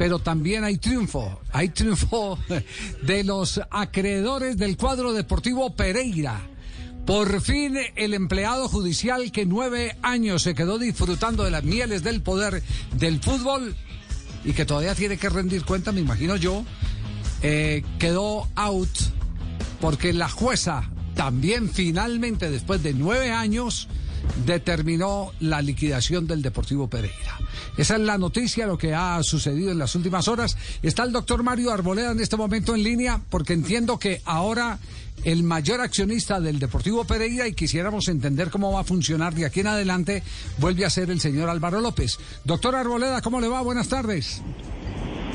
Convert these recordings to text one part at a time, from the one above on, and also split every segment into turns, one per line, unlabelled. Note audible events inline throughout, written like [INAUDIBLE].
Pero también hay triunfo. Hay triunfo [LAUGHS] de los acreedores del cuadro deportivo Pereira. Por fin el empleado judicial que nueve años se quedó disfrutando de las mieles del poder del fútbol y que todavía tiene que rendir cuenta, me imagino yo, eh, quedó out porque la jueza también finalmente después de nueve años determinó la liquidación del Deportivo Pereira. Esa es la noticia, lo que ha sucedido en las últimas horas. Está el doctor Mario Arboleda en este momento en línea porque entiendo que ahora el mayor accionista del Deportivo Pereira y quisiéramos entender cómo va a funcionar de aquí en adelante, vuelve a ser el señor Álvaro López. Doctor Arboleda, ¿cómo le va? Buenas tardes.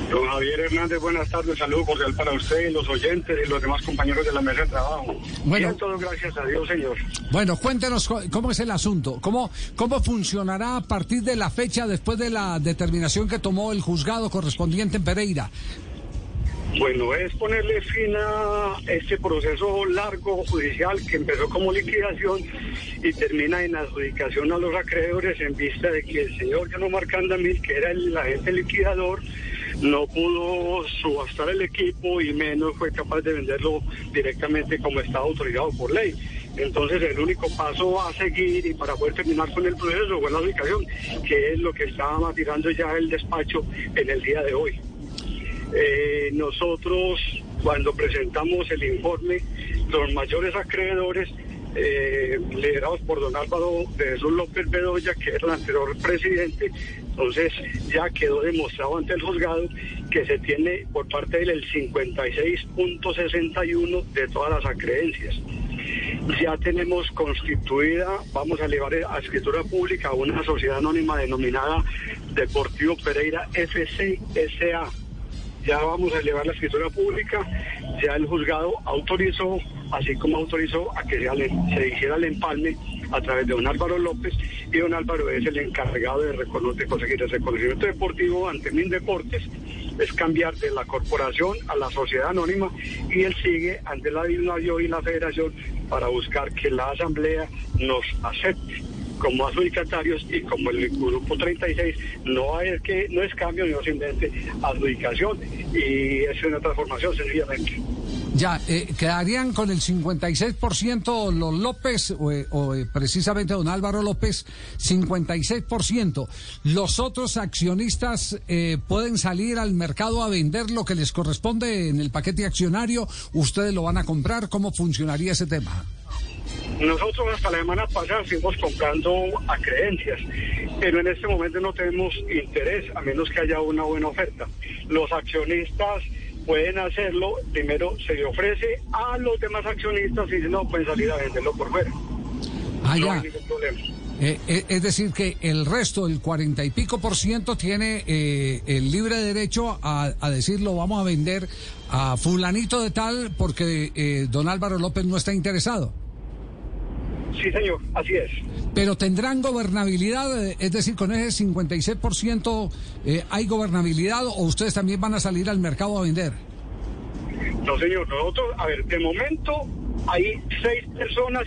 Don Javier Hernández, buenas tardes, saludos cordial para usted y los oyentes y los demás compañeros de la mesa de trabajo.
Bueno.
Bien, todo gracias a Dios, señor.
Bueno, cuéntenos cómo es el asunto, cómo, cómo funcionará a partir de la fecha después de la determinación que tomó el juzgado correspondiente en Pereira.
Bueno, es ponerle fin a este proceso largo judicial que empezó como liquidación y termina en adjudicación a los acreedores en vista de que el señor John Omar Candamil, que era el agente liquidador, no pudo subastar el equipo y menos fue capaz de venderlo directamente como estaba autorizado por ley. Entonces el único paso a seguir y para poder terminar con el proceso fue la ubicación, que es lo que estaba tirando ya el despacho en el día de hoy. Eh, nosotros, cuando presentamos el informe, los mayores acreedores, eh, liderados por don Álvaro de Jesús López Bedoya, que era el anterior presidente, entonces ya quedó demostrado ante el juzgado que se tiene por parte de él el 56.61 de todas las acreencias. Ya tenemos constituida, vamos a elevar a escritura pública una sociedad anónima denominada Deportivo Pereira FCSA ya vamos a elevar la escritura pública, ya el juzgado autorizó, así como autorizó a que se, se hiciera el empalme a través de don Álvaro López y don Álvaro es el encargado de, de conseguir el reconocimiento deportivo ante Mindeportes, es cambiar de la corporación a la sociedad anónima y él sigue ante la DINAVIO y la federación para buscar que la asamblea nos acepte. Como adjudicatarios y como el grupo 36 no hay que no es cambio no simplemente adjudicación y es una transformación sencillamente
Ya, eh, quedarían con el 56% los López, o, eh, o, eh, precisamente don Álvaro López, 56%. Los otros accionistas eh, pueden salir al mercado a vender lo que les corresponde en el paquete accionario. ¿Ustedes lo van a comprar? ¿Cómo funcionaría ese tema?
nosotros hasta la semana pasada fuimos comprando a creencias pero en este momento no tenemos interés a menos que haya una buena oferta los accionistas pueden hacerlo primero se le ofrece a los demás accionistas y si no pueden salir a venderlo por fuera
Ah,
no
ya.
hay ningún problema
Eh, eh, es decir, que el resto, el cuarenta y pico por ciento, tiene eh, el libre derecho a, a decir lo vamos a vender a fulanito de tal porque eh, don Álvaro López no está interesado.
Sí señor así es
Pero tendrán gobernabilidad, eh, es decir, con ese 56% eh, hay gobernabilidad o ustedes también van a salir al mercado a vender.
No, señor, nosotros, a ver, de momento hay seis personas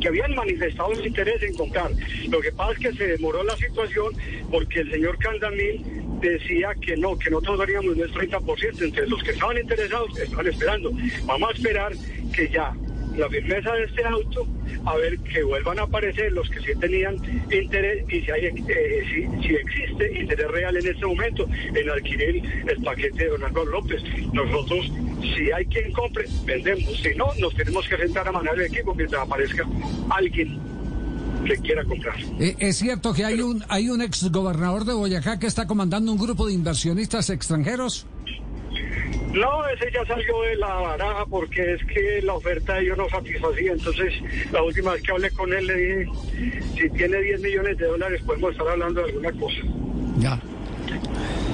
que, habían manifestado su interés en comprar. Lo que pasa es que se demoró la situación porque el señor Candamil decía que no, que nosotros daríamos nuestro 30%, entre los que estaban interesados estaban esperando. Vamos a esperar que ya la firmeza de este auto, a ver que vuelvan a aparecer los que sí tenían interés y si, hay, eh, si, si existe interés real en este momento en adquirir el paquete de Don Álvaro López. Nosotros, si hay quien compre, vendemos. Si no, nos tenemos que sentar a manejar el equipo mientras aparezca alguien que quiera comprar.
Eh, es cierto que hay un, hay un ex gobernador de Boyacá que está comandando un grupo de inversionistas extranjeros.
No, ese ya salió de la baraja porque es que la oferta de ellos no satisfacía. Entonces, la última vez que hablé con él le dije, si tiene 10 millones de dólares podemos estar hablando de alguna cosa.
Ya.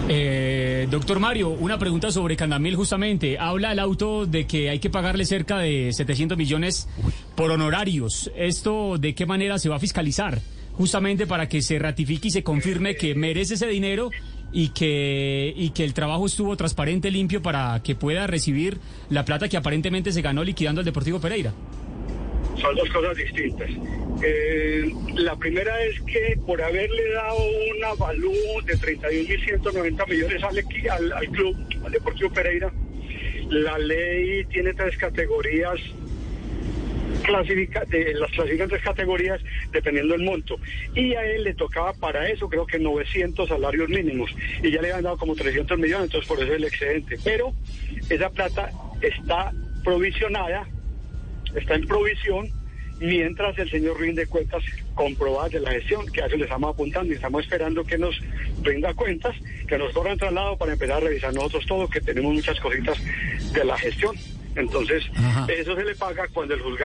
Eh, doctor Mario, una pregunta sobre Candamil justamente. Habla el auto de que hay que pagarle cerca de 700 millones por honorarios. ¿Esto de qué manera se va a fiscalizar? Justamente para que se ratifique y se confirme que merece ese dinero y que, y que el trabajo estuvo transparente, limpio, para que pueda recibir la plata que aparentemente se ganó liquidando al Deportivo Pereira.
Son dos cosas distintas. Eh, la primera es que por haberle dado un avalú de 31.190 millones al, al, al club, al Deportivo Pereira, la ley tiene tres categorías clasifica, de, las clasifican tres categorías dependiendo del monto. Y a él le tocaba para eso creo que 900 salarios mínimos. Y ya le habían dado como 300 millones, entonces por eso es el excedente. Pero esa plata está provisionada, está en provisión, mientras el señor rinde cuentas comprobadas de la gestión, que a eso le estamos apuntando y estamos esperando que nos rinda cuentas, que nos corran traslado para empezar a revisar nosotros todo, que tenemos muchas cositas de la gestión. Entonces,
Ajá.
eso se le paga cuando el juzgado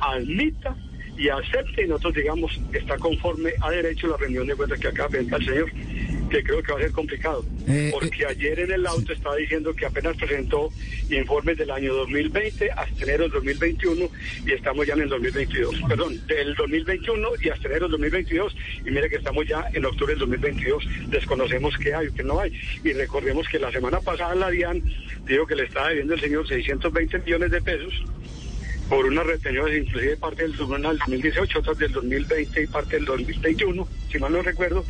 Admita y acepte y nosotros digamos que está conforme a derecho la reunión de cuentas que acaba de presentar el señor, que creo que va a ser complicado.
Eh,
porque ayer en el auto estaba diciendo que apenas presentó informes del año 2020 hasta enero del 2021 y estamos ya en el 2022. Perdón, del 2021 y hasta enero del 2022 y mire que estamos ya en octubre del 2022. Desconocemos qué hay o qué no hay. Y recordemos que la semana pasada la DIAN dijo que le estaba debiendo el señor 620 millones de pesos por unas retenciones, inclusive parte del 2018, otras del 2020 y parte del 2021, si mal no recuerdo,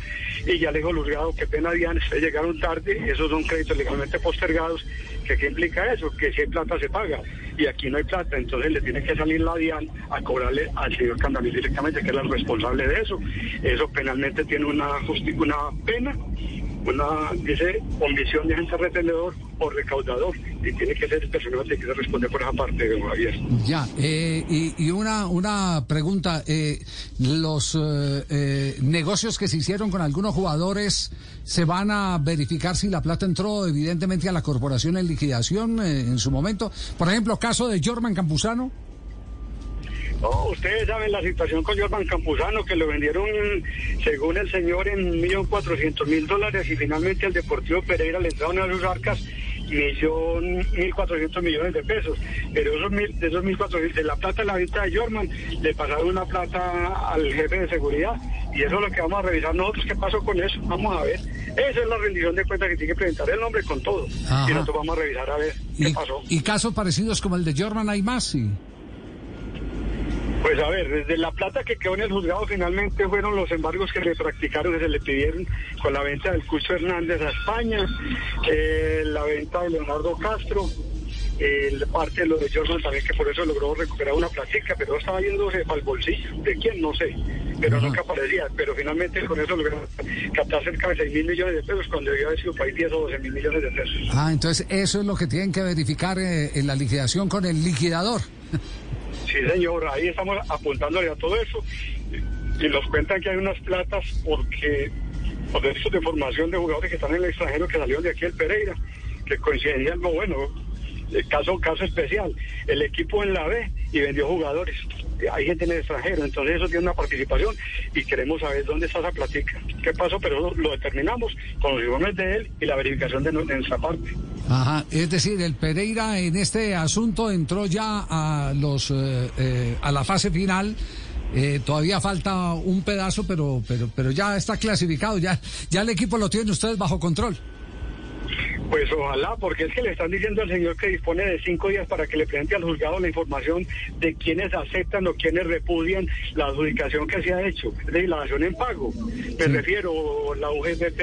y ya le dijo juzgado que pena Diana, ustedes llegaron tarde, esos son créditos legalmente postergados, que qué implica eso, que si hay plata se paga, y aquí no hay plata, entonces le tiene que salir la DIAN a cobrarle al señor Candamil directamente, que es el responsable de eso. Eso penalmente tiene una, una pena, una, dice, omisión de agente retenedor o recaudador, y tiene que ser el personal que quiere responder por esa parte, don Javier.
Ya, eh, y, y una, una pregunta. eh, ¿Los eh, eh, negocios que se hicieron con algunos jugadores se van a verificar si la plata entró evidentemente a la corporación en liquidación eh, en su momento? Por ejemplo, caso de Jorman Campuzano.
No, ustedes saben la situación con Jordan Campuzano, que lo vendieron, según el señor, en 1.400.000 dólares y finalmente al Deportivo Pereira le entraron a sus arcas millón 1.400 millones de pesos. Pero esos mil, de esos 1.400, de la plata de la venta de Jorman, le pasaron una plata al jefe de seguridad. Y eso es lo que vamos a revisar nosotros. ¿Qué pasó con eso? Vamos a ver. Esa es la rendición de cuentas que tiene que presentar el nombre con todo.
Ajá.
Y nosotros vamos a revisar a ver qué
Y,
pasó.
y casos parecidos como el de Jorman hay más, sí.
Pues a ver, desde la plata que quedó en el juzgado finalmente fueron los embargos que le practicaron, que se le pidieron con la venta del Cucho Hernández a España, eh, la venta de Leonardo Castro, el parte de lo de Jordan también, que por eso logró recuperar una platica, pero estaba yéndose al bolsillo. ¿De quién? No sé, pero nunca aparecía. Pero finalmente con eso logró captar cerca de 6 mil millones de pesos cuando debió haber sido país 10 o 12 mil millones de pesos.
Ah, entonces eso es lo que tienen que verificar eh, en la liquidación con el liquidador. [LAUGHS]
Sí, señor, ahí estamos apuntándole a todo eso. Y nos cuentan que hay unas platas porque por derechos de formación de jugadores que están en el extranjero que salieron de aquí el Pereira, que coincidía algo bueno, el caso, caso especial. El equipo en la B y vendió jugadores. Hay gente en el extranjero, entonces eso tiene una participación y queremos saber dónde está esa platica. ¿Qué pasó? Pero lo, lo determinamos con los informes de él y la verificación de, nu- de nuestra parte.
Ajá, es decir, el Pereira en este asunto entró ya a los eh, eh, a la fase final. Eh, todavía falta un pedazo, pero pero pero ya está clasificado, ya ya el equipo lo tienen ustedes bajo control.
Pues ojalá, porque es que le están diciendo al señor que dispone de cinco días para que le presente al juzgado la información de quienes aceptan o quienes repudian la adjudicación que se ha hecho, es decir, la dación en pago. Me refiero la UGPP,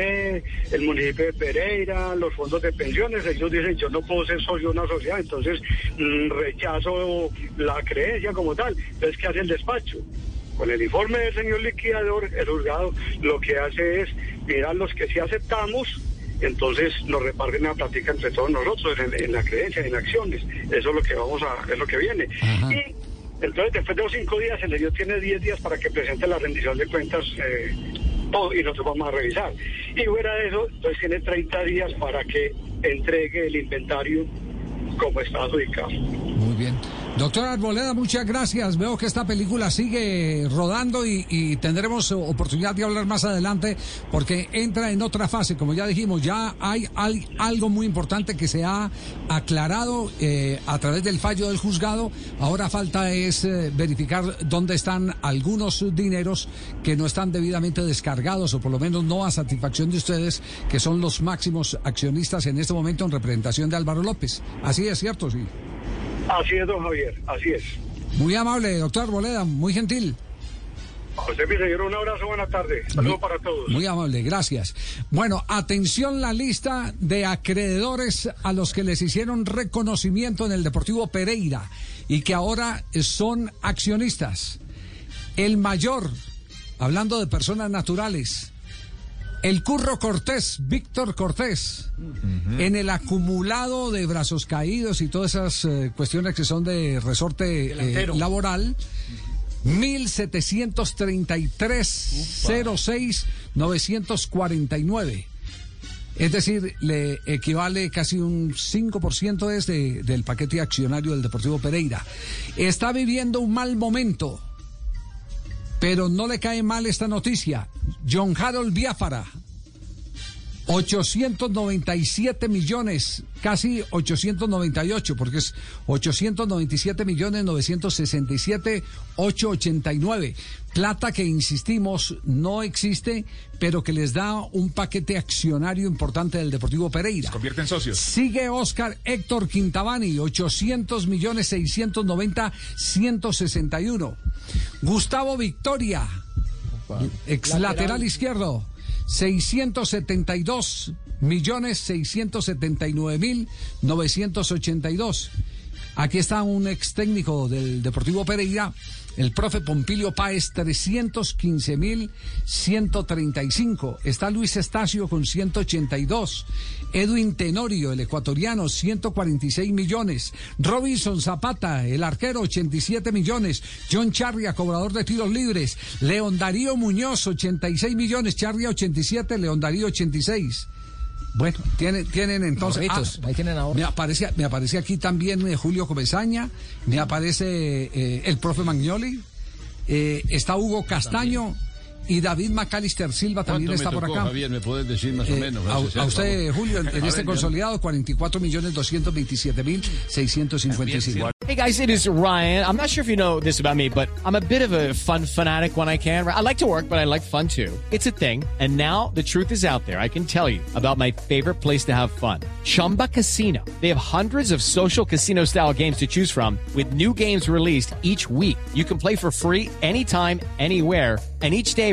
el municipio de Pereira, los fondos de pensiones. Ellos dicen, yo no puedo ser socio de una sociedad, entonces mm, rechazo la creencia como tal. Entonces, ¿qué hace el despacho? Con el informe del señor liquidador, el juzgado lo que hace es mirar los que sí aceptamos entonces nos reparten la plática entre todos nosotros en, en la creencia, en acciones. Eso es lo que vamos a, es lo que viene. Y entonces después de los cinco días el ellos tiene 10 días para que presente la rendición de cuentas eh, todo, y nosotros vamos a revisar. Y fuera de eso, entonces tiene 30 días para que entregue el inventario como está adjudicado.
Muy bien. Doctor Arboleda, muchas gracias. Veo que esta película sigue rodando y, tendremos oportunidad de hablar más adelante porque entra en otra fase. Como ya dijimos, ya hay, hay algo muy importante que se ha aclarado eh, a través del fallo del juzgado. Ahora falta es eh, verificar dónde están algunos dineros que no están debidamente descargados o por lo menos no a satisfacción de ustedes, que son los máximos accionistas en este momento en representación de Álvaro López. Así es cierto, sí.
Así es, don Javier, así es.
Muy amable, doctor Boleda, muy gentil.
José mi señor, un abrazo, buenas tardes. Saludos para todos.
Muy amable, gracias. Bueno, atención la lista de acreedores a los que les hicieron reconocimiento en el Deportivo Pereira y que ahora son accionistas. El mayor, hablando de personas naturales, el Curro Cortés, Víctor Cortés, uh -huh. en el acumulado de brazos caídos y todas esas eh, cuestiones que son de resorte eh, laboral, 1733-06-949. Es decir, le equivale casi un 5% es de, del paquete accionario del Deportivo Pereira. Está viviendo un mal momento. Pero no le cae mal esta noticia. John Harold Biafara, 897 millones, casi 898, porque es 897 millones 967 889. Plata que, insistimos, no existe, pero que les da un paquete accionario importante del Deportivo Pereira.
Se convierte en socios.
Sigue Oscar Héctor Quintabani, 800 millones 690 161. Gustavo Victoria, ex lateral, lateral izquierdo. 672 millones 679 mil 982. Aquí está un ex técnico del Deportivo Pereira, el profe Pompilio Páez, 315 mil 135. Está Luis Estacio con 182. Edwin Tenorio, el ecuatoriano, 146 millones. Robinson Zapata, el arquero, 87 millones. John Charria, cobrador de tiros libres. León Darío Muñoz, 86 millones. Charria, 87. León Darío, 86. Bueno, tienen, tienen entonces.
Ah, ahí tienen ahora.
Me aparece, me aparece aquí también eh, Julio Comesaña, me aparece eh, el profe Magnoli, eh, está Hugo Castaño. También. Y David Macalister Silva también está
tocó,
por acá.
Javier, me puedes decir más o eh, menos.
A, a, ¿eh? usted, Julio, en, en este consolidado, 44 millones 227 mil 655.
Hey guys, it is Ryan. I'm not sure if you know this about me, but I'm a bit of a fun fanatic when I can. I like to work, but I like fun too. It's a thing. And now the truth is out there. I can tell you about my favorite place to have fun. Chumba Casino. They have hundreds of social casino style games to choose from with new games released each week. You can play for free anytime, anywhere and each day